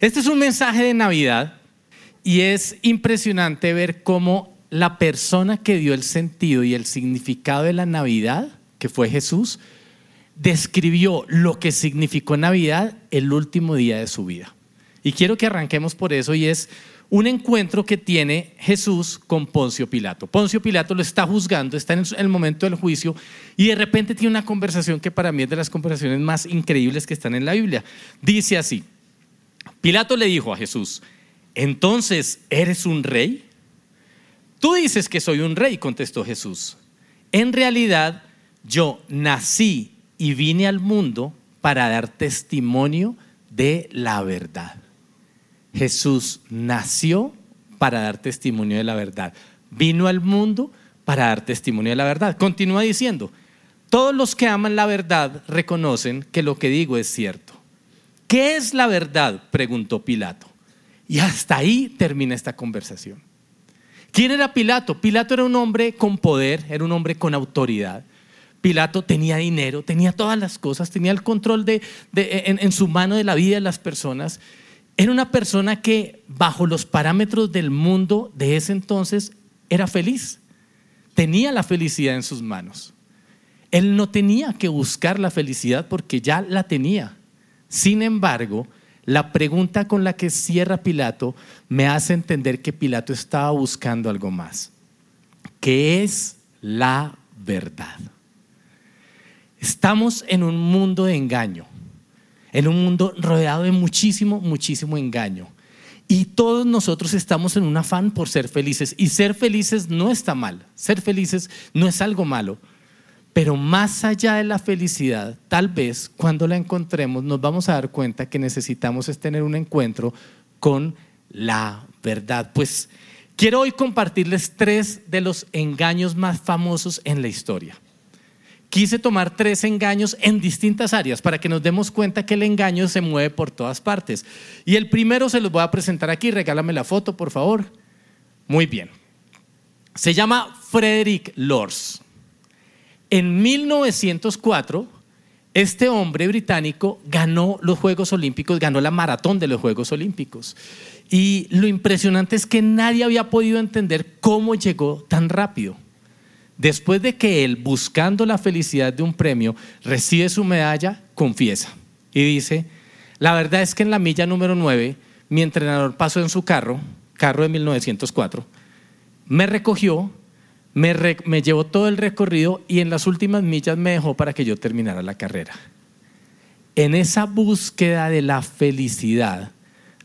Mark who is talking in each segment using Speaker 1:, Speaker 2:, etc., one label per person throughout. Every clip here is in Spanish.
Speaker 1: Este es un mensaje de Navidad y es impresionante ver cómo la persona que dio el sentido y el significado de la Navidad, que fue Jesús, describió lo que significó Navidad el último día de su vida. Y quiero que arranquemos por eso y es un encuentro que tiene Jesús con Poncio Pilato. Poncio Pilato lo está juzgando, está en el momento del juicio y de repente tiene una conversación que para mí es de las conversaciones más increíbles que están en la Biblia. Dice así, Pilato le dijo a Jesús, entonces, ¿eres un rey? Tú dices que soy un rey, contestó Jesús. En realidad, yo nací y vine al mundo para dar testimonio de la verdad. Jesús nació para dar testimonio de la verdad. Vino al mundo para dar testimonio de la verdad. Continúa diciendo, todos los que aman la verdad reconocen que lo que digo es cierto. ¿Qué es la verdad? preguntó Pilato. Y hasta ahí termina esta conversación. ¿Quién era Pilato? Pilato era un hombre con poder, era un hombre con autoridad. Pilato tenía dinero, tenía todas las cosas, tenía el control de, en, en su mano de la vida de las personas. Era una persona que bajo los parámetros del mundo de ese entonces era feliz. Tenía la felicidad en sus manos. Él no tenía que buscar la felicidad porque ya la tenía. Sin embargo, la pregunta con la que cierra Pilato me hace entender que Pilato estaba buscando algo más, que es la verdad. Estamos en un mundo de engaño en un mundo rodeado de muchísimo, muchísimo engaño. Y todos nosotros estamos en un afán por ser felices. Y ser felices no está mal. Ser felices no es algo malo. Pero más allá de la felicidad, tal vez cuando la encontremos nos vamos a dar cuenta que necesitamos es tener un encuentro con la verdad. Pues quiero hoy compartirles tres de los engaños más famosos en la historia quise tomar tres engaños en distintas áreas para que nos demos cuenta que el engaño se mueve por todas partes. Y el primero se los voy a presentar aquí, regálame la foto, por favor. Muy bien. Se llama Frederick Lors. En 1904, este hombre británico ganó los Juegos Olímpicos, ganó la maratón de los Juegos Olímpicos. Y lo impresionante es que nadie había podido entender cómo llegó tan rápido. Después de que él, buscando la felicidad de un premio, recibe su medalla, confiesa y dice, la verdad es que en la milla número 9, mi entrenador pasó en su carro, carro de 1904, me recogió, me, llevó todo el recorrido y en las últimas millas me dejó para que yo terminara la carrera. En esa búsqueda de la felicidad,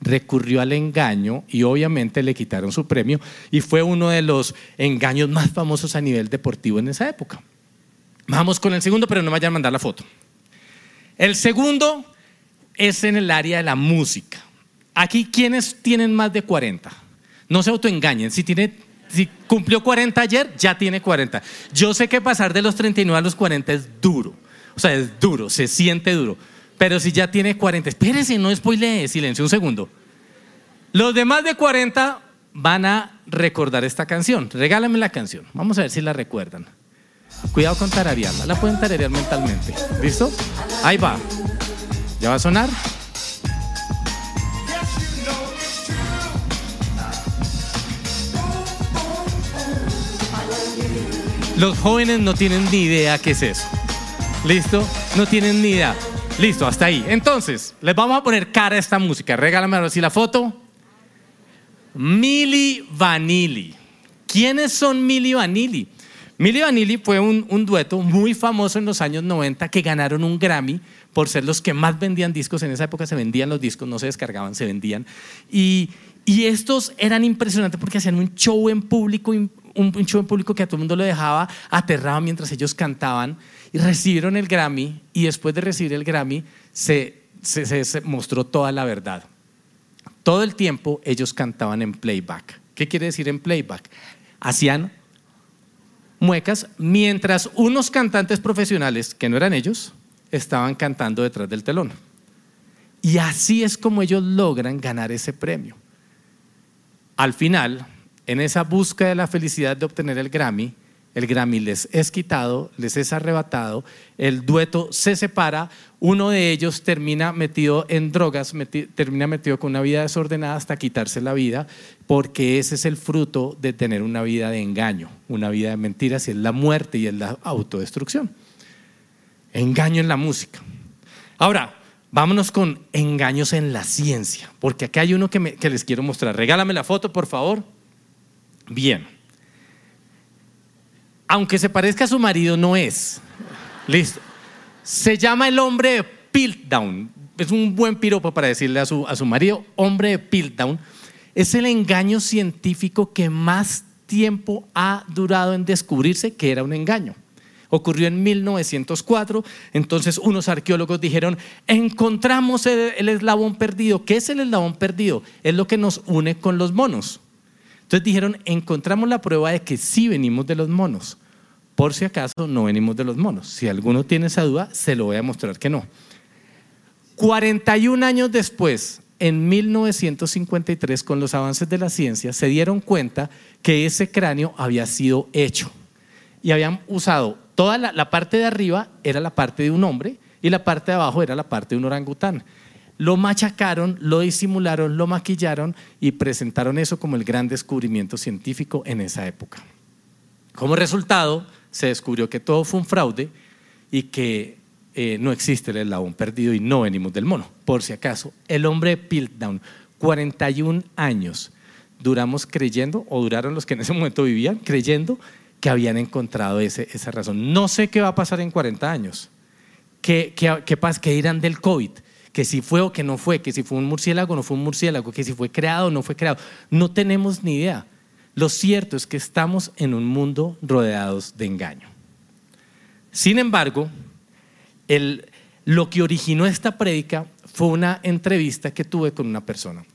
Speaker 1: recurrió al engaño y obviamente le quitaron su premio y fue uno de los engaños más famosos a nivel deportivo en esa época. Vamos con el segundo, pero no me vayan a mandar la foto. El segundo es en el área de la música. Aquí, ¿quiénes tienen más de 40? No se autoengañen. Si, tiene, si cumplió 40 ayer, ya tiene 40. Yo sé que pasar de los 39 a los 40 es duro. O sea, es duro, se siente duro. Pero si ya tiene 40, espérese, no spoilee, silencio un segundo. Los demás de 40 van a recordar esta canción. Regálame la canción. Vamos a ver si la recuerdan. Cuidado con tararearla. La pueden tararear mentalmente. ¿Listo? Ahí va. ¿Ya va a sonar? Los jóvenes no tienen ni idea qué es eso. ¿Listo? No tienen ni idea. Listo, hasta ahí. Entonces, les vamos a poner cara a esta música. Regálame ahora sí la foto. Mili Vanilli. ¿Quiénes son Mili Vanilli? Mili Vanilli fue un, dueto muy famoso en los años 90 que ganaron un Grammy por ser los que más vendían discos. En esa época se vendían los discos, no se descargaban, se vendían. Y, y estos eran impresionantes porque hacían un show en público, un, un show en público que a todo el mundo lo dejaba aterrado mientras ellos cantaban y recibieron el Grammy y después de recibir el Grammy se, se, mostró toda la verdad. Todo el tiempo ellos cantaban en playback. ¿Qué quiere decir en playback? Hacían muecas mientras unos cantantes profesionales, que no eran ellos, estaban cantando detrás del telón. Y así es como ellos logran ganar ese premio. Al final, en esa búsqueda de la felicidad de obtener el Grammy, el Grammy les es quitado, les es arrebatado, el dueto se separa, uno de ellos termina metido en drogas, termina metido con una vida desordenada hasta quitarse la vida, porque ese es el fruto de tener una vida de engaño, una vida de mentiras, y es la muerte y es la autodestrucción. Engaño en la música. Ahora, vámonos con engaños en la ciencia, porque acá hay uno que, que les quiero mostrar. Regálame la foto, por favor. Bien aunque se parezca a su marido, no es. Listo. Se llama el hombre de Piltdown. Es un buen piropo para decirle a su, a su marido, hombre de Piltdown. Es el engaño científico que más tiempo ha durado en descubrirse que era un engaño. Ocurrió en 1904, entonces unos arqueólogos dijeron, encontramos el, el eslabón perdido. ¿Qué es el eslabón perdido? Es lo que nos une con los monos. Entonces dijeron, encontramos la prueba de que sí venimos de los monos. Por si acaso no venimos de los monos. Si alguno tiene esa duda, se lo voy a mostrar que no. 41 años después, en 1953, con los avances de la ciencia, se dieron cuenta que ese cráneo había sido hecho. Y habían usado toda la, la parte de arriba era la parte de un hombre y la parte de abajo era la parte de un orangután. Lo machacaron, lo disimularon, lo maquillaron y presentaron eso como el gran descubrimiento científico en esa época. Como resultado, se descubrió que todo fue un fraude y que eh, no existe el eslabón perdido y no venimos del mono. Por si acaso, el hombre Piltdown, 41 años, duramos creyendo, o duraron los que en ese momento vivían, creyendo que habían encontrado esa razón. No sé qué va a pasar en 40 años. ¿Qué, qué, qué, qué dirán del COVID? Que si fue o que no fue, que si fue un murciélago o no fue un murciélago, que si fue creado o no fue creado. No tenemos ni idea. Lo cierto es que estamos en un mundo rodeados de engaño. Sin embargo, lo que originó esta prédica fue una entrevista que tuve con una persona.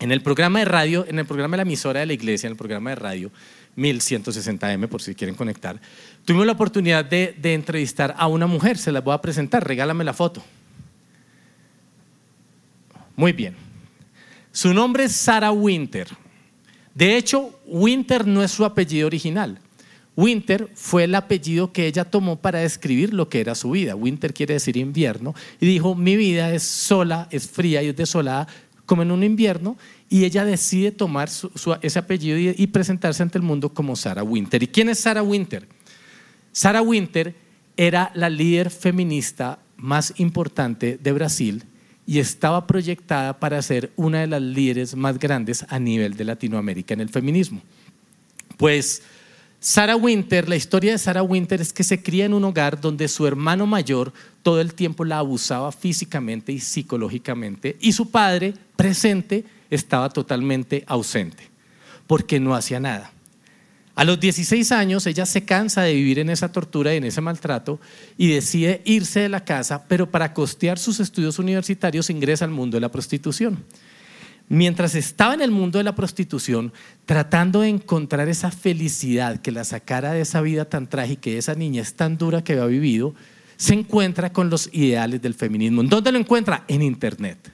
Speaker 1: En el programa de radio, en el programa de la emisora de la iglesia, en el programa de radio 1160M, por si quieren conectar, tuvimos la oportunidad de, de entrevistar a una mujer. Se la voy a presentar, regálame la foto. Muy bien. Su nombre es Sarah Winter. De hecho, Winter no es su apellido original. Winter fue el apellido que ella tomó para describir lo que era su vida. Winter quiere decir invierno. Y dijo, mi vida es sola, es fría y es desolada como en un invierno. Y ella decide tomar ese apellido y, y presentarse ante el mundo como Sarah Winter. ¿Y quién es Sarah Winter? Sarah Winter era la líder feminista más importante de Brasil y estaba proyectada para ser una de las líderes más grandes a nivel de Latinoamérica en el feminismo. Pues Sarah Winter, la historia de Sarah Winter es que se cría en un hogar donde su hermano mayor todo el tiempo la abusaba físicamente y psicológicamente y su padre presente estaba totalmente ausente porque no hacía nada. A los 16 años ella se cansa de vivir en esa tortura y en ese maltrato y decide irse de la casa, pero para costear sus estudios universitarios ingresa al mundo de la prostitución. Mientras estaba en el mundo de la prostitución, tratando de encontrar esa felicidad que la sacara de esa vida tan trágica de esa niñez tan dura que había vivido, se encuentra con los ideales del feminismo. ¿En dónde lo encuentra? En Internet.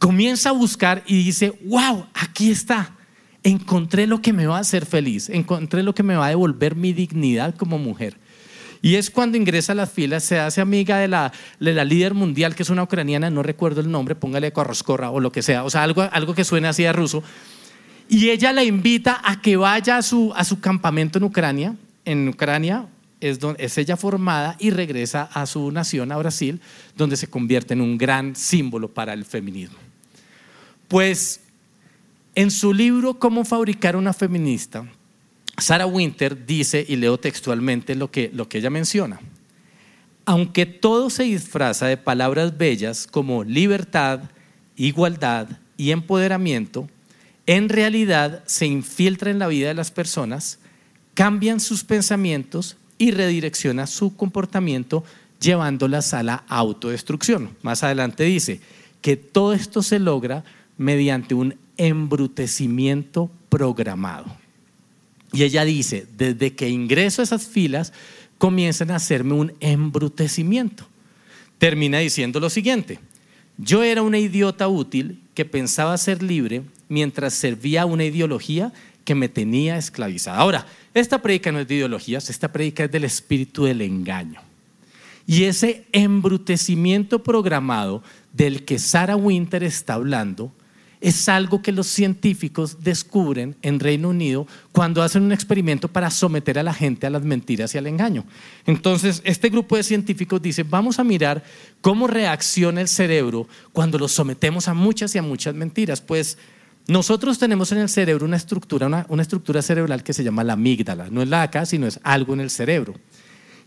Speaker 1: Comienza a buscar y dice, wow, aquí está encontré lo que me va a hacer feliz, encontré lo que me va a devolver mi dignidad como mujer. Y es cuando ingresa a las filas, se hace amiga de la, de la líder mundial, que es una ucraniana, no recuerdo el nombre, póngale Corroscorra o lo que sea, o sea, algo, algo que suene así a ruso. Y ella la invita a que vaya a su, a su campamento en Ucrania. En Ucrania es, donde, es ella formada y regresa a su nación, a Brasil, donde se convierte en un gran símbolo para el feminismo. Pues en su libro Cómo fabricar una feminista, Sarah Winter dice, y leo textualmente lo que, lo que ella menciona, aunque todo se disfraza de palabras bellas como libertad, igualdad y empoderamiento, en realidad se infiltra en la vida de las personas, cambian sus pensamientos y redirecciona su comportamiento llevándolas a la autodestrucción. Más adelante dice que todo esto se logra mediante un embrutecimiento programado. Y ella dice, desde que ingreso a esas filas, comienzan a hacerme un embrutecimiento. Termina diciendo lo siguiente, yo era una idiota útil que pensaba ser libre mientras servía a una ideología que me tenía esclavizada. Ahora, esta predica no es de ideologías, esta predica es del espíritu del engaño. Y ese embrutecimiento programado del que Sarah Winter está hablando es algo que los científicos descubren en Reino Unido cuando hacen un experimento para someter a la gente a las mentiras y al engaño. Entonces, este grupo de científicos dice, vamos a mirar cómo reacciona el cerebro cuando lo sometemos a muchas y a muchas mentiras. Pues nosotros tenemos en el cerebro una estructura, una, estructura cerebral que se llama la amígdala. No es la acá, sino es algo en el cerebro.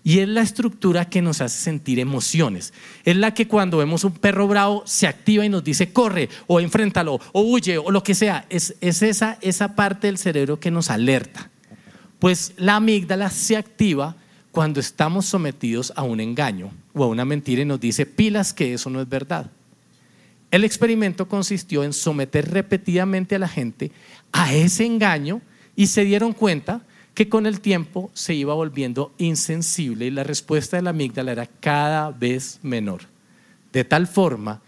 Speaker 1: Y es la estructura que nos hace sentir emociones. Es la que cuando vemos un perro bravo se activa y nos dice corre o enfréntalo o huye o lo que sea. Es, es esa, esa parte del cerebro que nos alerta. Pues la amígdala se activa cuando estamos sometidos a un engaño o a una mentira y nos dice pilas que eso no es verdad. El experimento consistió en someter repetidamente a la gente a ese engaño y se dieron cuenta que con el tiempo se iba volviendo insensible y la respuesta de la amígdala era cada vez menor. De tal forma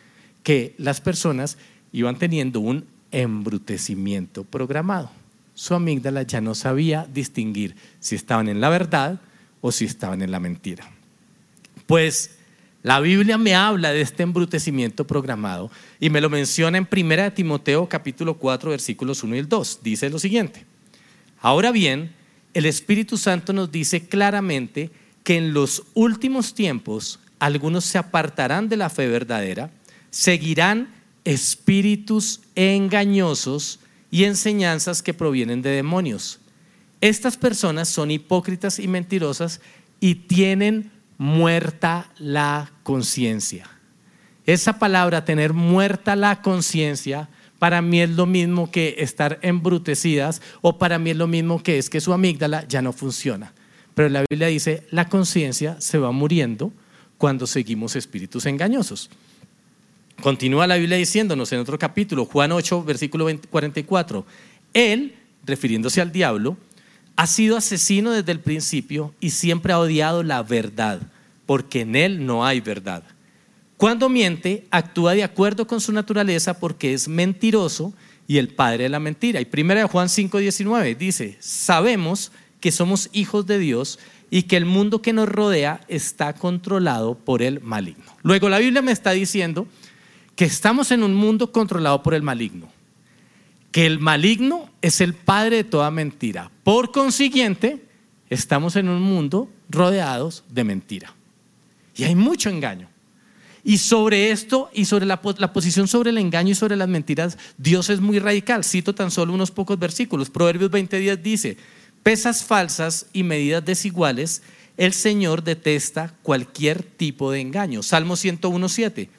Speaker 1: que las personas iban teniendo un embrutecimiento programado. Su amígdala ya no sabía distinguir si estaban en la verdad o si estaban en la mentira. Pues la Biblia me habla de este embrutecimiento programado y me lo menciona en 1 Timoteo capítulo 4 versículos 1 y el 2. Dice lo siguiente. Ahora bien, el Espíritu Santo nos dice claramente que en los últimos tiempos algunos se apartarán de la fe verdadera, seguirán espíritus engañosos y enseñanzas que provienen de demonios. Estas personas son hipócritas y mentirosas y tienen muerta la conciencia. Esa palabra, tener muerta la conciencia, para mí es lo mismo que estar embrutecidas o para mí es lo mismo que es que su amígdala ya no funciona. Pero la Biblia dice, la conciencia se va muriendo cuando seguimos espíritus engañosos. Continúa la Biblia diciéndonos en otro capítulo, Juan 8, versículo 44, Él, refiriéndose al diablo, ha sido asesino desde el principio y siempre ha odiado la verdad, porque en Él no hay verdad. Cuando miente, actúa de acuerdo con su naturaleza porque es mentiroso y el padre de la mentira. Y 1 Juan 5:19 dice, sabemos que somos hijos de Dios y que el mundo que nos rodea está controlado por el maligno. Luego la Biblia me está diciendo que estamos en un mundo controlado por el maligno, que el maligno es el padre de toda mentira. Por consiguiente, estamos en un mundo rodeados de mentira. Y hay mucho engaño. Y sobre esto y sobre la, posición sobre el engaño y sobre las mentiras, Dios es muy radical. Cito tan solo unos pocos versículos. Proverbios 20:10 dice, pesas falsas y medidas desiguales, el Señor detesta cualquier tipo de engaño. Salmo 101:7,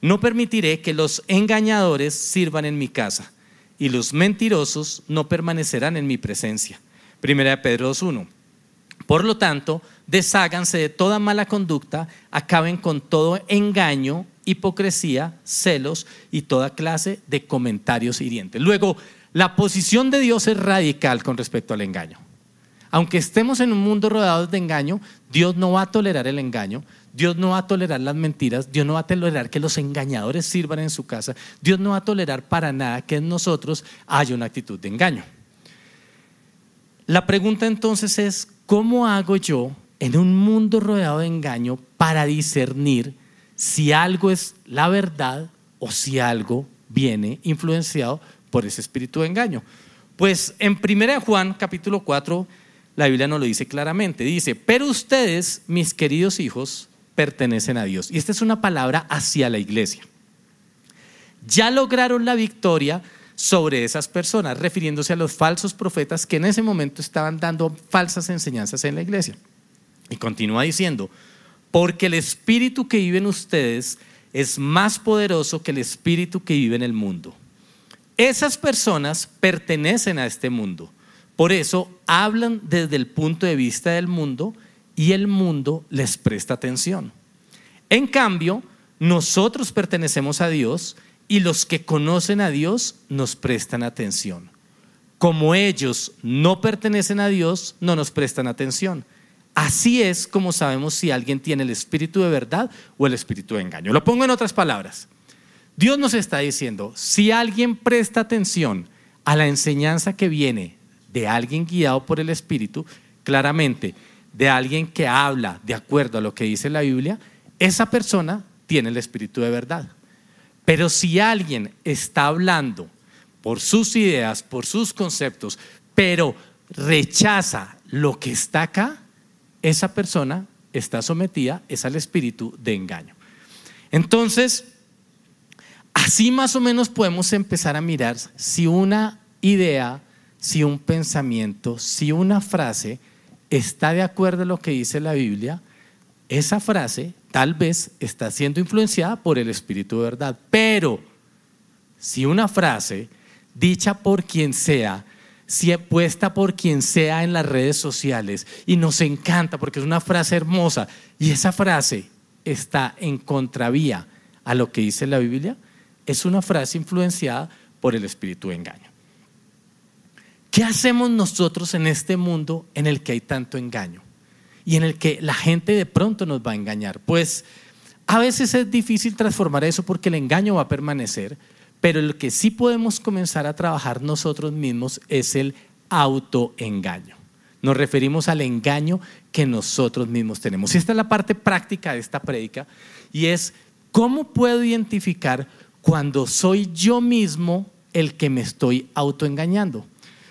Speaker 1: no permitiré que los engañadores sirvan en mi casa y los mentirosos no permanecerán en mi presencia. Primera de Pedro 2:1. Por lo tanto, desháganse de toda mala conducta, acaben con todo engaño, hipocresía, celos y toda clase de comentarios hirientes. Luego, la posición de Dios es radical con respecto al engaño. Aunque estemos en un mundo rodeado de engaño, Dios no va a tolerar el engaño, Dios no va a tolerar las mentiras, Dios no va a tolerar que los engañadores sirvan en su casa, Dios no va a tolerar para nada que en nosotros haya una actitud de engaño. La pregunta entonces es, ¿cómo hago yo en un mundo rodeado de engaño para discernir si algo es la verdad o si algo viene influenciado por ese espíritu de engaño. Pues en 1 Juan capítulo 4 la Biblia nos lo dice claramente. Dice, pero ustedes, mis queridos hijos, pertenecen a Dios. Y esta es una palabra hacia la iglesia. Ya lograron la victoria sobre esas personas, refiriéndose a los falsos profetas que en ese momento estaban dando falsas enseñanzas en la iglesia. Y continúa diciendo, porque el espíritu que vive en ustedes es más poderoso que el espíritu que vive en el mundo. Esas personas pertenecen a este mundo. Por eso hablan desde el punto de vista del mundo y el mundo les presta atención. En cambio, nosotros pertenecemos a Dios y los que conocen a Dios nos prestan atención. Como ellos no pertenecen a Dios, no nos prestan atención. Así es como sabemos si alguien tiene el espíritu de verdad o el espíritu de engaño. Lo pongo en otras palabras. Dios nos está diciendo, si alguien presta atención a la enseñanza que viene de alguien guiado por el Espíritu, claramente de alguien que habla de acuerdo a lo que dice la Biblia, esa persona tiene el Espíritu de verdad. Pero si alguien está hablando por sus ideas, por sus conceptos, pero rechaza lo que está acá, esa persona está sometida es al espíritu de engaño. Entonces, así más o menos podemos empezar a mirar si una idea, si un pensamiento, si una frase está de acuerdo a lo que dice la Biblia, esa frase tal vez está siendo influenciada por el espíritu de verdad. Pero si una frase dicha por quien sea, si puesta por quien sea en las redes sociales y nos encanta porque es una frase hermosa y esa frase está en contravía a lo que dice la Biblia, es una frase influenciada por el espíritu de engaño. ¿Qué hacemos nosotros en este mundo en el que hay tanto engaño y en el que la gente de pronto nos va a engañar? Pues a veces es difícil transformar eso porque el engaño va a permanecer, pero lo que sí podemos comenzar a trabajar nosotros mismos es el autoengaño. Nos referimos al engaño que nosotros mismos tenemos. Y esta es la parte práctica de esta prédica y es cómo puedo identificar cuando soy yo mismo el que me estoy autoengañando.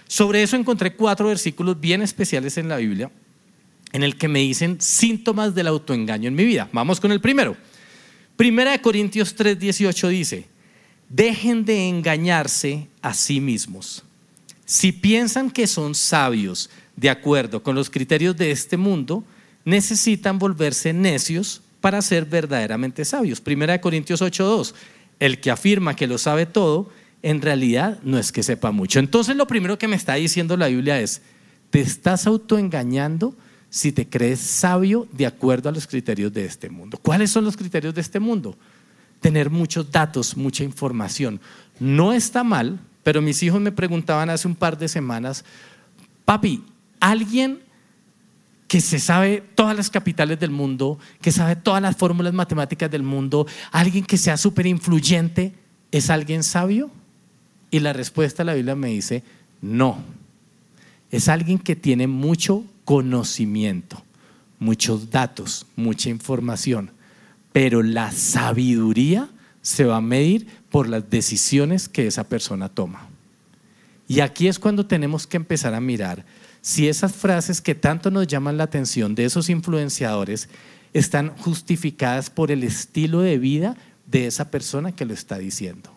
Speaker 1: Sobre eso encontré cuatro versículos bien especiales en la Biblia en el que me dicen síntomas del autoengaño en mi vida. Vamos con el primero. Primera de Corintios 3:18 dice, dejen de engañarse a sí mismos. Si piensan que son sabios de acuerdo con los criterios de este mundo, necesitan volverse necios para ser verdaderamente sabios. Primera de Corintios 8:2. El que afirma que lo sabe todo, en realidad no es que sepa mucho. Entonces lo primero que me está diciendo la Biblia es, te estás autoengañando si te crees sabio de acuerdo a los criterios de este mundo. ¿Cuáles son los criterios de este mundo? Tener muchos datos, mucha información. No está mal, pero mis hijos me preguntaban hace un par de semanas, papi, alguien que se sabe todas las capitales del mundo, que sabe todas las fórmulas matemáticas del mundo, alguien que sea súper influyente, ¿es alguien sabio? Y la respuesta de la Biblia me dice, no. Es alguien que tiene mucho conocimiento, muchos datos, mucha información pero la sabiduría se va a medir por las decisiones que esa persona toma. Y aquí es cuando tenemos que empezar a mirar si esas frases que tanto nos llaman la atención de esos influenciadores están justificadas por el estilo de vida de esa persona que lo está diciendo.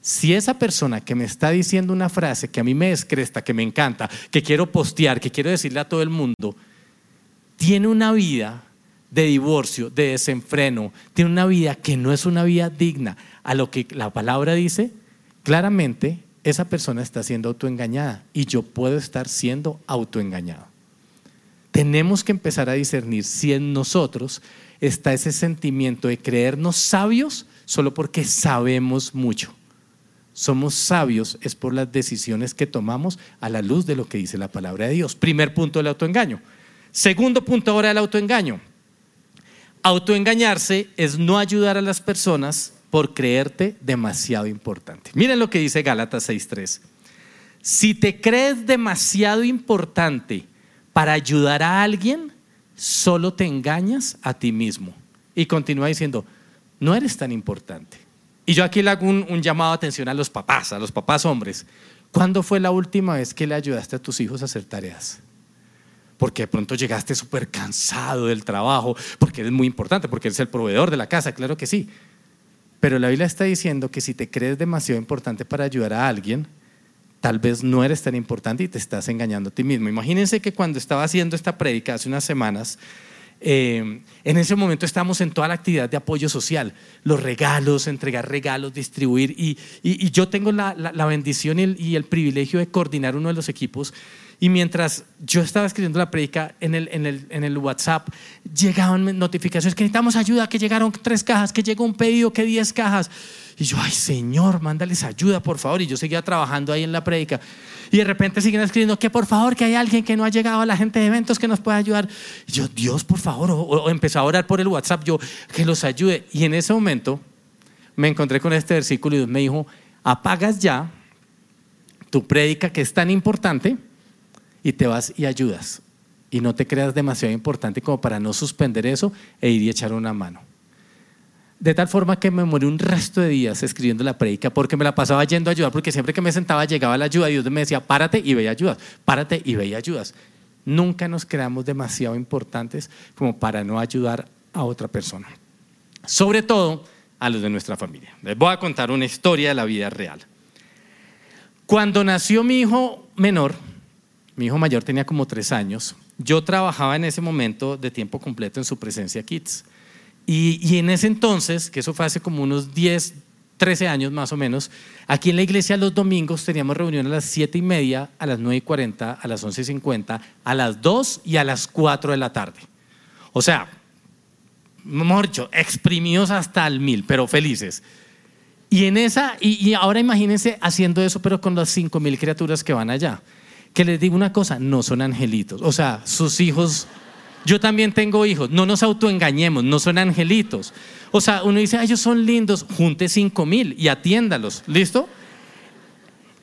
Speaker 1: Si esa persona que me está diciendo una frase que a mí me descresta, que me encanta, que quiero postear, que quiero decirle a todo el mundo, tiene una vida de divorcio, de desenfreno, tiene una vida que no es una vida digna a lo que la palabra dice, claramente esa persona está siendo autoengañada y yo puedo estar siendo autoengañado. Tenemos que empezar a discernir si en nosotros está ese sentimiento de creernos sabios solo porque sabemos mucho. Somos sabios es por las decisiones que tomamos a la luz de lo que dice la palabra de Dios. Primer punto del autoengaño. Segundo punto ahora del autoengaño Autoengañarse es no ayudar a las personas por creerte demasiado importante. Miren lo que dice Gálatas 6.3. Si te crees demasiado importante para ayudar a alguien, solo te engañas a ti mismo. Y continúa diciendo, no eres tan importante. Y yo aquí le hago un, un, llamado de atención a los papás, a los papás hombres. ¿Cuándo fue la última vez que le ayudaste a tus hijos a hacer tareas? Porque de pronto llegaste súper cansado del trabajo, porque eres muy importante, porque eres el proveedor de la casa, claro que sí. Pero la Biblia está diciendo que si te crees demasiado importante para ayudar a alguien, tal vez no eres tan importante y te estás engañando a ti mismo. Imagínense que cuando estaba haciendo esta prédica hace unas semanas, eh, en ese momento estamos en toda la actividad de apoyo social, los regalos, entregar regalos, distribuir, y, yo tengo la, bendición y el, privilegio de coordinar uno de los equipos. Y mientras yo estaba escribiendo la predica en el, en, el, en el WhatsApp, llegaban notificaciones que necesitamos ayuda, que llegaron tres cajas, que llegó un pedido, que diez cajas. Y yo, ay Señor, mándales ayuda, por favor. Y yo seguía trabajando ahí en la predica. Y de repente siguen escribiendo que por favor, que hay alguien que no ha llegado a la gente de eventos que nos pueda ayudar. Y yo, Dios, por favor. O, o empezó a orar por el WhatsApp, yo, que los ayude. Y en ese momento me encontré con este versículo y Dios me dijo, apagas ya tu prédica que es tan importante y te vas y ayudas. Y no te creas demasiado importante como para no suspender eso e ir y echar una mano. De tal forma que me morí un resto de días escribiendo la prédica porque me la pasaba yendo a ayudar, porque siempre que me sentaba llegaba la ayuda y Dios me decía, párate y ve y ayudas, párate y ve y ayudas. Nunca nos creamos demasiado importantes como para no ayudar a otra persona. Sobre todo a los de nuestra familia. Les voy a contar una historia de la vida real. Cuando nació mi hijo menor, mi hijo mayor tenía como tres años, yo trabajaba en ese momento de tiempo completo en su presencia Kids. Y, en ese entonces, que eso fue hace como unos 10, 13 años más o menos, aquí en la iglesia los domingos teníamos reunión a las 7 y media, a las 9 y 40, a las 11 y 50, a las 2 y a las 4 de la tarde. O sea, mejor dicho, exprimidos hasta el mil, pero felices. Y en esa, y, y ahora imagínense haciendo eso, pero con las 5 mil criaturas que van allá. Que les digo una cosa, no son angelitos. O sea, sus hijos yo también tengo hijos, no nos autoengañemos, no son angelitos. O sea, uno dice, ellos son lindos, junte cinco mil y atiéndalos, ¿listo?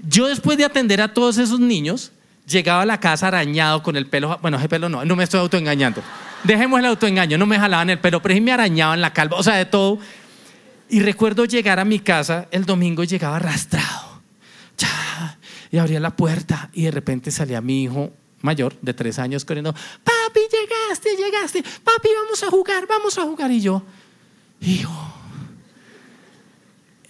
Speaker 1: Yo después de atender a todos esos niños, llegaba a la casa arañado con el pelo, bueno, ese pelo no, no me estoy autoengañando. Dejemos el autoengaño, no me jalaban el pelo, pero sí me arañaban la calva, o sea, de todo. Y recuerdo llegar a mi casa el domingo llegaba arrastrado. Y abría la puerta y de repente salía mi hijo mayor de tres años corriendo, papi, llegaste, llegaste, papi, vamos a jugar, vamos a jugar. Y yo, hijo,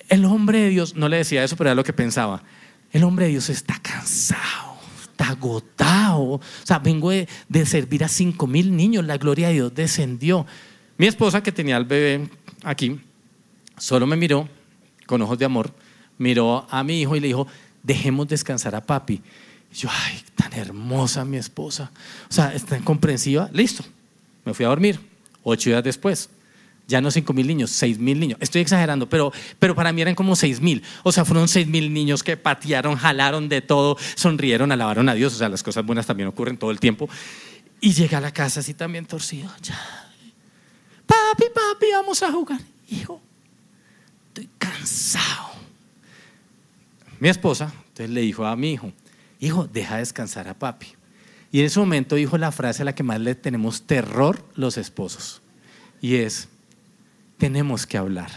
Speaker 1: el hombre de Dios, no le decía eso, pero era lo que pensaba, el hombre de Dios está cansado, está agotado. O sea, vengo de, servir a cinco mil niños, la gloria de Dios descendió. Mi esposa que tenía al bebé aquí, solo me miró con ojos de amor, miró a mi hijo y le dijo, dejemos descansar a papi yo, ay, tan hermosa mi esposa. O sea, es tan comprensiva. Listo. Me fui a dormir. Ocho días después. Ya no cinco mil niños, seis mil niños. Estoy exagerando, pero, pero para mí eran como seis mil. O sea, fueron seis mil niños que patearon, jalaron de todo, sonrieron, alabaron a Dios. O sea, las cosas buenas también ocurren todo el tiempo. Y llega a la casa así también torcido. Ya. Papi, papi, vamos a jugar. Hijo, estoy cansado. Mi esposa entonces le dijo a mi hijo, hijo, deja descansar a papi. Y en ese momento dijo la frase a la que más le tenemos terror los esposos. Y es, tenemos que hablar.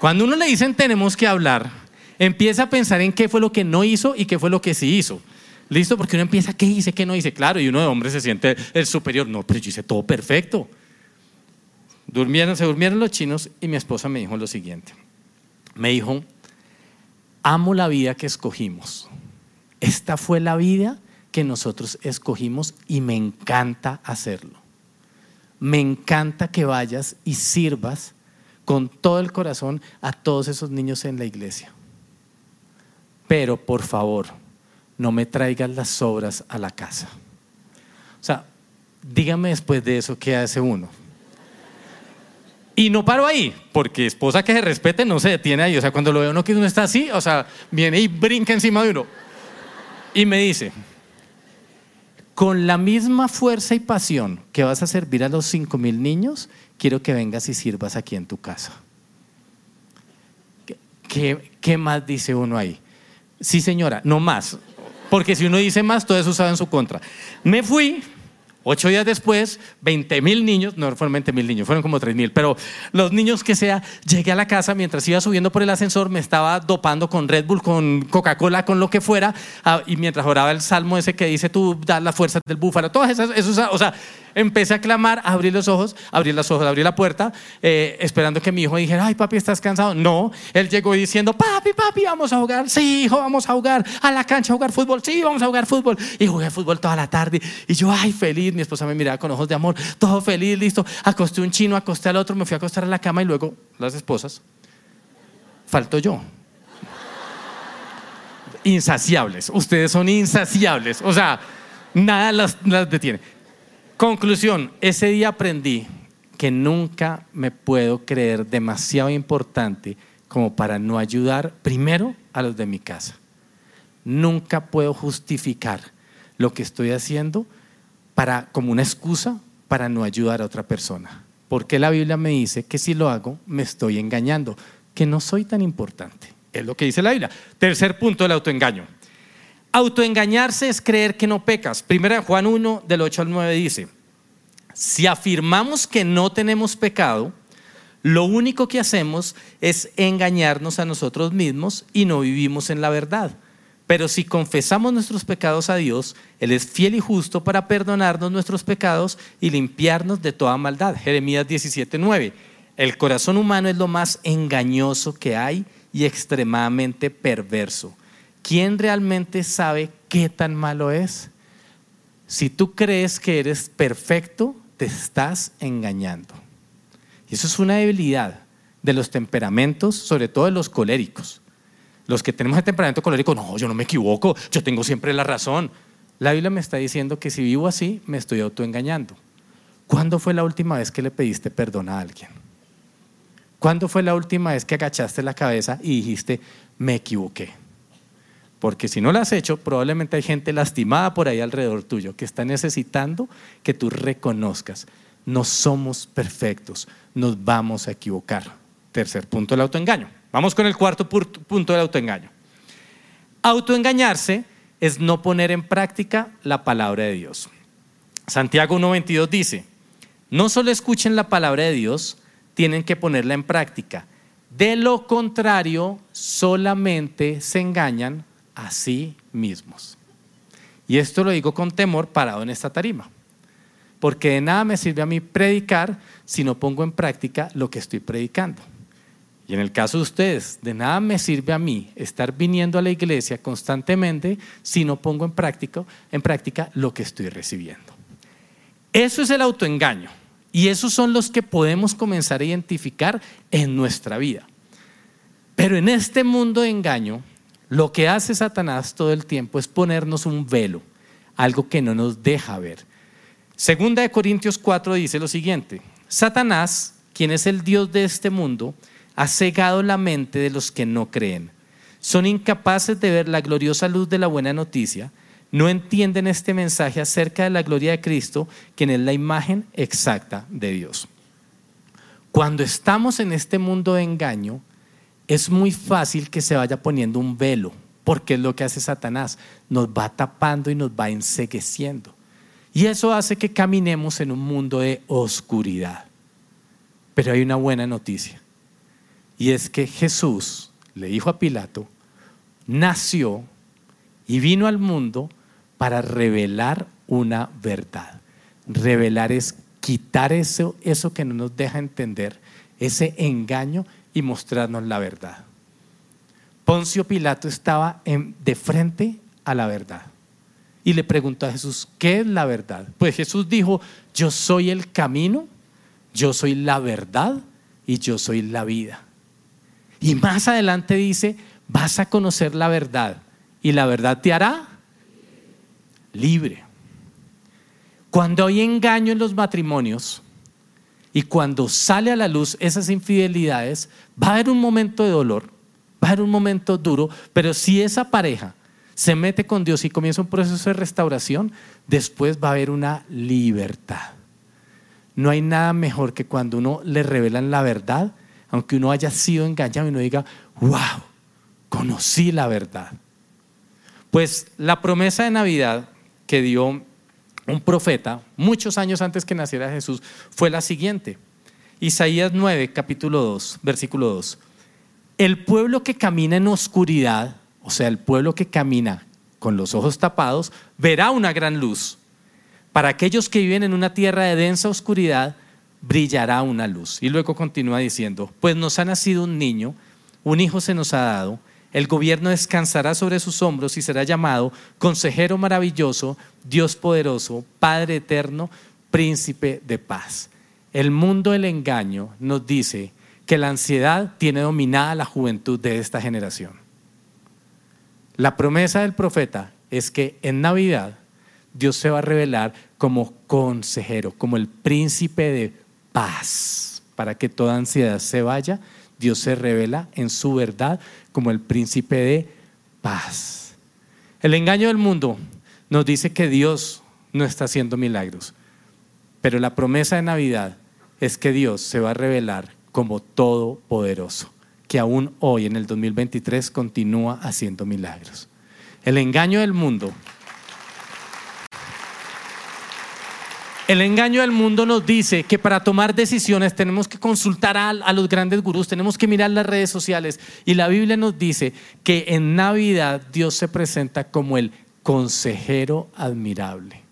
Speaker 1: Cuando uno le dicen tenemos que hablar, empieza a pensar en qué fue lo que no hizo y qué fue lo que sí hizo. ¿Listo? Porque uno empieza, ¿qué hice? ¿Qué no hice? Claro, y uno de hombre se siente el superior. No, pero yo hice todo perfecto. Durmieron, se durmieron los chinos y mi esposa me dijo lo siguiente. Me dijo, amo la vida que escogimos esta fue la vida que nosotros escogimos y me encanta hacerlo. Me encanta que vayas y sirvas con todo el corazón a todos esos niños en la iglesia. Pero por favor, no me traigas las sobras a la casa. O sea, dígame después de eso qué hace uno. Y no paro ahí, porque esposa que se respete no se detiene ahí. O sea, cuando lo veo uno que uno está así, o sea, viene y brinca encima de uno. Y me dice, con la misma fuerza y pasión que vas a servir a los cinco mil niños, quiero que vengas y sirvas aquí en tu casa. ¿Qué, ¿Qué, más dice uno ahí? Sí, señora, no más. Porque si uno dice más, todo eso usado en su contra. Me fui Ocho días después, 20 mil niños, no fueron 20 mil niños, fueron como 3 mil, pero los niños que sea, llegué a la casa mientras iba subiendo por el ascensor, me estaba dopando con Red Bull, con Coca-Cola, con lo que fuera, ah, y mientras oraba el salmo ese que dice tú das la fuerza del búfalo, todas esas, eso, o sea, empecé a clamar, abrí los ojos, abrí los ojos, abrí la puerta, eh, esperando que mi hijo dijera, ay papi, ¿estás cansado? No, él llegó diciendo, papi, papi, vamos a jugar, sí, hijo, vamos a jugar a la cancha a jugar fútbol, sí, vamos a jugar fútbol. Y jugué fútbol toda la tarde, y yo, ay, feliz, mi esposa me miraba con ojos de amor, todo feliz, listo, acosté un chino, acosté al otro, me fui a acostar a la cama y luego las esposas, falto yo insaciables. Ustedes son insaciables. O sea, nada las, las, detiene. Conclusión, ese día aprendí que nunca me puedo creer demasiado importante como para no ayudar primero a los de mi casa. Nunca puedo justificar lo que estoy haciendo para como una excusa para no ayudar a otra persona. Porque la Biblia me dice que si lo hago me estoy engañando, que no soy tan importante. Es lo que dice la Biblia. Tercer punto del autoengaño. Autoengañarse es creer que no pecas. Primera Juan 1, del 8 al 9 dice, si afirmamos que no tenemos pecado, lo único que hacemos es engañarnos a nosotros mismos y no vivimos en la verdad. Pero si confesamos nuestros pecados a Dios, Él es fiel y justo para perdonarnos nuestros pecados y limpiarnos de toda maldad. Jeremías 17:9. El corazón humano es lo más engañoso que hay y extremadamente perverso. ¿Quién realmente sabe qué tan malo es? Si tú crees que eres perfecto, te estás engañando. Y eso es una debilidad de los temperamentos, sobre todo de los coléricos. Los que tenemos el temperamento colérico, no, yo no me equivoco, yo tengo siempre la razón. La Biblia me está diciendo que si vivo así, me estoy autoengañando. ¿Cuándo fue la última vez que le pediste perdón a alguien? ¿Cuándo fue la última vez que agachaste la cabeza y dijiste, me equivoqué? Porque si no lo has hecho, probablemente hay gente lastimada por ahí alrededor tuyo que está necesitando que tú reconozcas, no somos perfectos, nos vamos a equivocar. Tercer punto del autoengaño. Vamos con el cuarto punto del autoengaño. Autoengañarse es no poner en práctica la palabra de Dios. Santiago 1.22 dice, no solo escuchen la palabra de Dios, tienen que ponerla en práctica. De lo contrario, solamente se engañan a sí mismos. Y esto lo digo con temor parado en esta tarima. Porque de nada me sirve a mí predicar si no pongo en práctica lo que estoy predicando. Y en el caso de ustedes, de nada me sirve a mí estar viniendo a la iglesia constantemente si no pongo en práctica, en práctica lo que estoy recibiendo. Eso es el autoengaño. Y esos son los que podemos comenzar a identificar en nuestra vida. Pero en este mundo de engaño, lo que hace Satanás todo el tiempo es ponernos un velo, algo que no nos deja ver. Segunda de Corintios 4 dice lo siguiente, Satanás, quien es el Dios de este mundo, ha cegado la mente de los que no creen. Son incapaces de ver la gloriosa luz de la buena noticia, no entienden este mensaje acerca de la gloria de Cristo, quien es la imagen exacta de Dios. Cuando estamos en este mundo de engaño, es muy fácil que se vaya poniendo un velo, porque es lo que hace Satanás, nos va tapando y nos va ensegueciendo. Y eso hace que caminemos en un mundo de oscuridad. Pero hay una buena noticia. Y es que Jesús le dijo a Pilato, nació y vino al mundo para revelar una verdad. Revelar es quitar eso, eso que no nos deja entender, ese engaño y mostrarnos la verdad. Poncio Pilato estaba de frente a la verdad y le preguntó a Jesús, ¿qué es la verdad? Pues Jesús dijo, yo soy el camino, yo soy la verdad y yo soy la vida. Y más adelante dice, vas a conocer la verdad y la verdad te hará libre. Cuando hay engaño en los matrimonios y cuando sale a la luz esas infidelidades, va a haber un momento de dolor, va a haber un momento duro, pero si esa pareja se mete con Dios y comienza un proceso de restauración, después va a haber una libertad. No hay nada mejor que cuando uno le revelan la verdad, aunque uno haya sido engañado y uno diga, wow, conocí la verdad. Pues la promesa de Navidad que dio un profeta muchos años antes que naciera Jesús fue la siguiente. Isaías 9, capítulo 2, versículo 2. El pueblo que camina en oscuridad, o sea, el pueblo que camina con los ojos tapados, verá una gran luz. Para aquellos que viven en una tierra de densa oscuridad, brillará una luz. Y luego continúa diciendo, pues nos ha nacido un niño, un hijo se nos ha dado, el gobierno descansará sobre sus hombros y será llamado Consejero maravilloso, Dios poderoso, Padre eterno, Príncipe de paz. El mundo del engaño nos dice que la ansiedad tiene dominada la juventud de esta generación. La promesa del profeta es que en Navidad Dios se va a revelar como consejero, como el príncipe de paz, para que toda ansiedad se vaya Dios se revela en su verdad como el príncipe de paz. El engaño del mundo nos dice que Dios no está haciendo milagros, pero la promesa de Navidad es que Dios se va a revelar como todopoderoso, que aún hoy en el 2023 continúa haciendo milagros. El engaño del mundo. El engaño del mundo nos dice que para tomar decisiones tenemos que consultar a, los grandes gurús, tenemos que mirar las redes sociales. Y la Biblia nos dice que en Navidad Dios se presenta como el consejero admirable.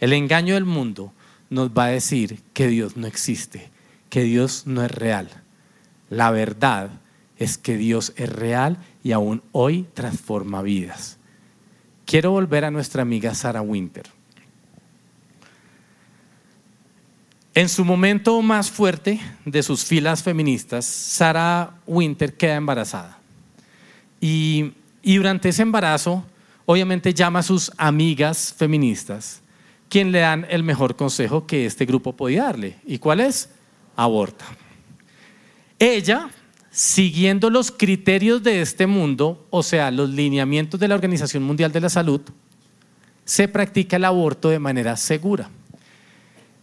Speaker 1: El engaño del mundo nos va a decir que Dios no existe, que Dios no es real. La verdad es que Dios es real y aún hoy transforma vidas. Quiero volver a nuestra amiga Sarah Winter. En su momento más fuerte de sus filas feministas, Sarah Winter queda embarazada. Y, y, durante ese embarazo, obviamente llama a sus amigas feministas, quien le dan el mejor consejo que este grupo podía darle. ¿Y cuál es? Aborta. Ella, siguiendo los criterios de este mundo, o sea, los lineamientos de la Organización Mundial de la Salud, se practica el aborto de manera segura.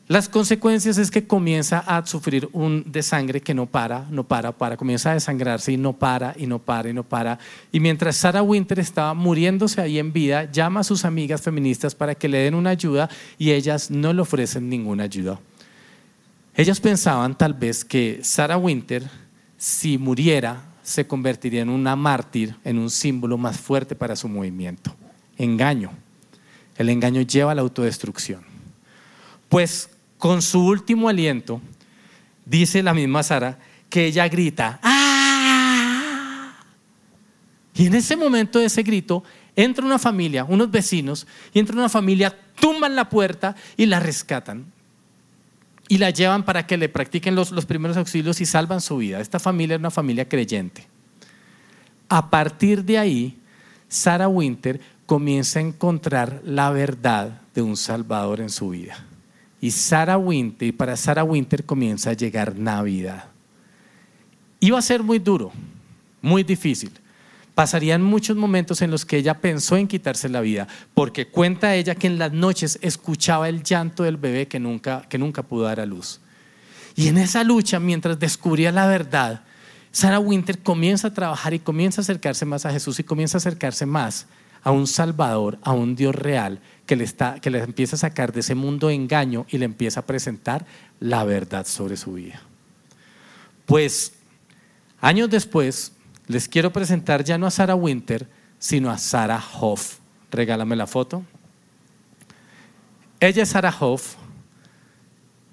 Speaker 1: Las consecuencias es que comienza a sufrir un desangre que no para, no para, para, comienza a desangrarse y no para, y no para, y no para. Y mientras Sarah Winter estaba muriéndose ahí en vida, llama a sus amigas feministas para que le den una ayuda y ellas no le ofrecen ninguna ayuda. Ellas pensaban tal vez que Sarah Winter, si muriera, se convertiría en una mártir, en un símbolo más fuerte para su movimiento. Engaño. El engaño lleva a la autodestrucción. Pues con su último aliento, dice la misma Sara, que ella grita, ¡ah! Y en ese momento de ese grito, entra una familia, unos vecinos, y entra una familia, tumban la puerta y la rescatan. Y la llevan para que le practiquen los, primeros auxilios y salvan su vida. Esta familia es una familia creyente. A partir de ahí, Sarah Winter comienza a encontrar la verdad de un Salvador en su vida. Y Sarah Winter, para Sarah Winter comienza a llegar Navidad. Iba a ser muy duro, muy difícil. Pasarían muchos momentos en los que ella pensó en quitarse la vida, porque cuenta ella que en las noches escuchaba el llanto del bebé que nunca, que nunca pudo dar a luz. Y en esa lucha, mientras descubría la verdad, Sarah Winter comienza a trabajar y comienza a acercarse más a Jesús y comienza a acercarse más a un Salvador, a un Dios real que le, está, que le empieza a sacar de ese mundo de engaño y le empieza a presentar la verdad sobre su vida. Pues años después les quiero presentar ya no a Sarah Winter, sino a Sarah Hoff. Regálame la foto. Ella es Sarah Hoff.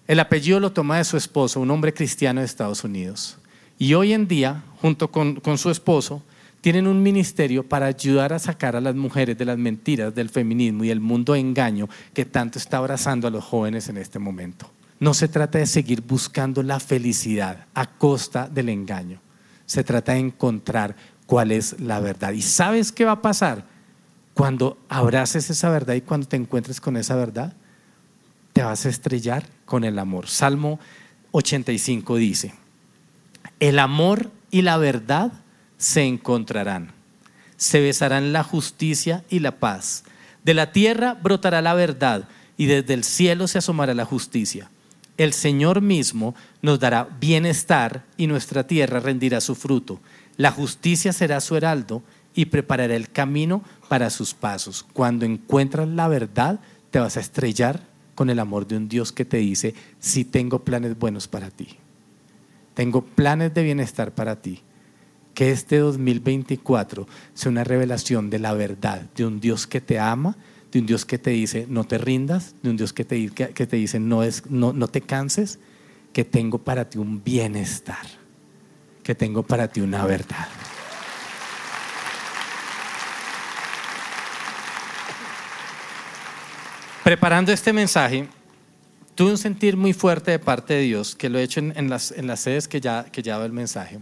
Speaker 1: El apellido lo toma de su esposo, un hombre cristiano de Estados Unidos. Y hoy en día, junto con, con su esposo, tienen un ministerio para ayudar a sacar a las mujeres de las mentiras del feminismo y el mundo de engaño que tanto está abrazando a los jóvenes en este momento. No se trata de seguir buscando la felicidad a costa del engaño. Se trata de encontrar cuál es la verdad. ¿Y sabes qué va a pasar? Cuando abraces esa verdad y cuando te encuentres con esa verdad, te vas a estrellar con el amor. Salmo 85 dice, el amor y la verdad se encontrarán. Se besarán la justicia y la paz. De la tierra brotará la verdad y desde el cielo se asomará la justicia. El Señor mismo nos dará bienestar y nuestra tierra rendirá su fruto. La justicia será su heraldo y preparará el camino para sus pasos. Cuando encuentras la verdad, te vas a estrellar con el amor de un Dios que te dice, sí tengo planes buenos para ti. Tengo planes de bienestar para ti que este 2024 sea una revelación de la verdad, de un Dios que te ama, de un Dios que te dice no te rindas, de un Dios que te, que te dice no, es, no, no te canses, que tengo para ti un bienestar, que tengo para ti una verdad. Preparando este mensaje, tuve un sentir muy fuerte de parte de Dios, que lo he hecho en, las, en las sedes que ya, que ya el mensaje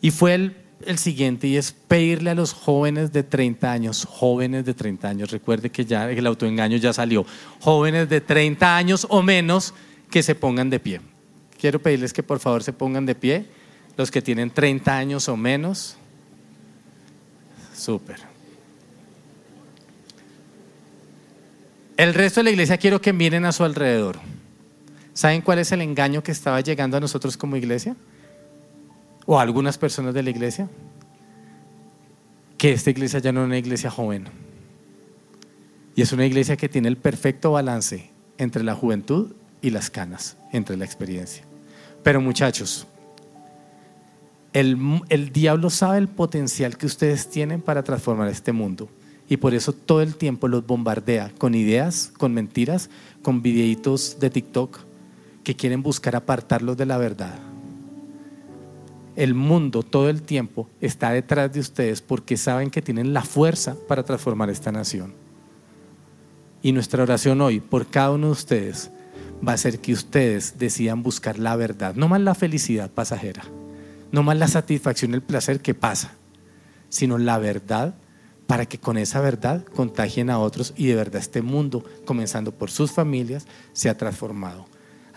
Speaker 1: y fue el, el, siguiente, y es pedirle a los jóvenes de 30 años, jóvenes de 30 años, recuerde que ya el autoengaño ya salió, jóvenes de 30 años o menos que se pongan de pie. Quiero pedirles que por favor se pongan de pie, los que tienen 30 años o menos. Súper. El resto de la iglesia quiero que miren a su alrededor. ¿Saben cuál es el engaño que estaba llegando a nosotros como iglesia? O algunas personas de la iglesia, que esta iglesia ya no es una iglesia joven. Y es una iglesia que tiene el perfecto balance entre la juventud y las canas, entre la experiencia. Pero muchachos, el, el, diablo sabe el potencial que ustedes tienen para transformar este mundo. Y por eso todo el tiempo los bombardea con ideas, con mentiras, con videitos de TikTok que quieren buscar apartarlos de la verdad. El mundo todo el tiempo está detrás de ustedes porque saben que tienen la fuerza para transformar esta nación. Y nuestra oración hoy por cada uno de ustedes va a ser que ustedes decidan buscar la verdad, no más la felicidad pasajera, no más la satisfacción, el placer que pasa, sino la verdad para que con esa verdad contagien a otros y de verdad este mundo, comenzando por sus familias, sea transformado.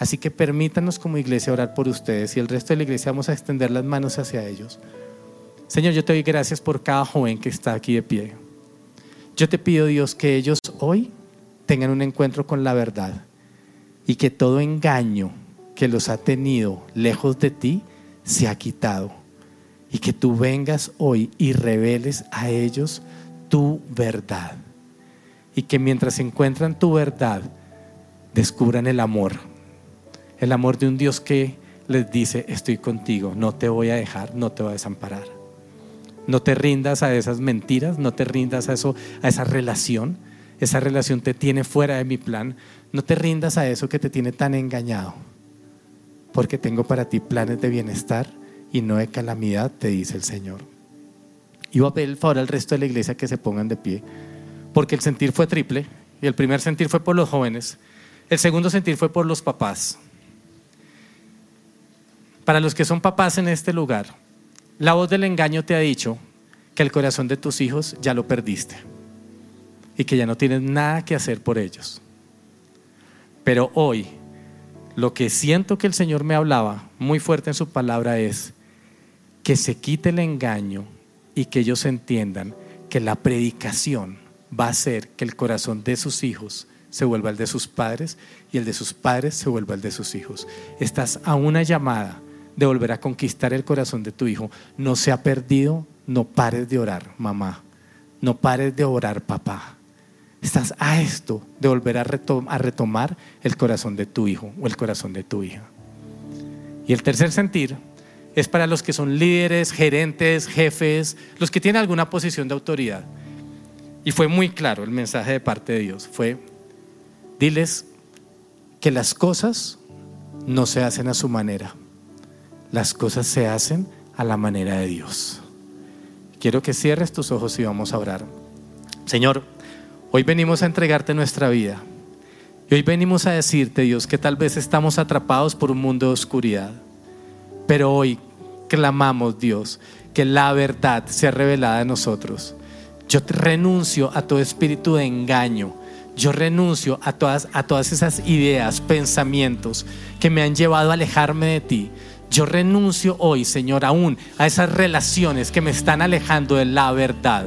Speaker 1: Así que permítanos como iglesia orar por ustedes y el resto de la iglesia vamos a extender las manos hacia ellos. Señor, yo te doy gracias por cada joven que está aquí de pie. Yo te pido, Dios, que ellos hoy tengan un encuentro con la verdad y que todo engaño que los ha tenido lejos de ti se ha quitado y que tú vengas hoy y reveles a ellos tu verdad. Y que mientras encuentran tu verdad, descubran el amor. El amor de un Dios que les dice, estoy contigo, no te voy a dejar, no te voy a desamparar. No te rindas a esas mentiras, no te rindas a eso, a esa relación. Esa relación te tiene fuera de mi plan. No te rindas a eso que te tiene tan engañado. Porque tengo para ti planes de bienestar y no de calamidad, te dice el Señor. Y voy a pedir el favor al resto de la iglesia que se pongan de pie, porque el sentir fue triple, y el primer sentir fue por los jóvenes, el segundo sentir fue por los papás. Para los que son papás en este lugar, la voz del engaño te ha dicho que el corazón de tus hijos ya lo perdiste y que ya no tienes nada que hacer por ellos. Pero hoy, lo que siento que el Señor me hablaba muy fuerte en su palabra es que se quite el engaño y que ellos entiendan que la predicación va a hacer que el corazón de sus hijos se vuelva el de sus padres y el de sus padres se vuelva el de sus hijos. Estás a una llamada de volver a conquistar el corazón de tu hijo. No se ha perdido, no pares de orar, mamá. No pares de orar, papá. Estás a esto de volver a, a retomar el corazón de tu hijo o el corazón de tu hija. Y el tercer sentir es para los que son líderes, gerentes, jefes, los que tienen alguna posición de autoridad. Y fue muy claro el mensaje de parte de Dios. Fue, diles que las cosas no se hacen a su manera. Las cosas se hacen a la manera de Dios. Quiero que cierres tus ojos y vamos a orar. Señor, hoy venimos a entregarte nuestra vida. Y hoy venimos a decirte, Dios, que tal vez estamos atrapados por un mundo de oscuridad. Pero hoy clamamos, Dios, que la verdad sea revelada en nosotros. Yo renuncio a todo espíritu de engaño. Yo renuncio a todas, a todas esas ideas, pensamientos que me han llevado a alejarme de ti. Yo renuncio hoy, Señor, aún a esas relaciones que me están alejando de la verdad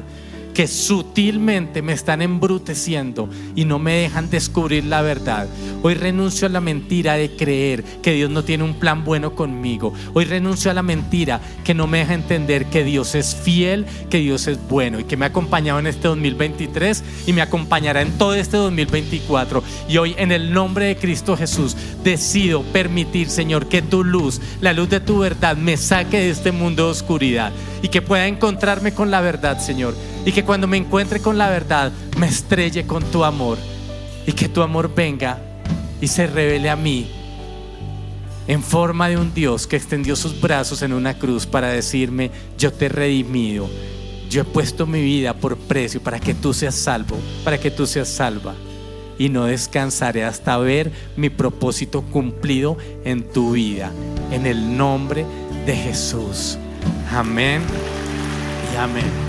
Speaker 1: que sutilmente me están embruteciendo y no me dejan descubrir la verdad. Hoy renuncio a la mentira de creer que Dios no tiene un plan bueno conmigo. Hoy renuncio a la mentira que no me deja entender que Dios es fiel, que Dios es bueno y que me ha acompañado en este 2023 y me acompañará en todo este 2024. Y hoy en el nombre de Cristo Jesús decido permitir, Señor, que tu luz, la luz de tu verdad, me saque de este mundo de oscuridad y que pueda encontrarme con la verdad, Señor y que cuando me encuentre con la verdad me estrelle con tu amor y que tu amor venga y se revele a mí en forma de un Dios que extendió sus brazos en una cruz para decirme, yo te he redimido, yo he puesto mi vida por precio para que tú seas salvo, para que tú seas salva. Y no descansaré hasta ver mi propósito cumplido en tu vida. En el nombre de Jesús. Amén y amén.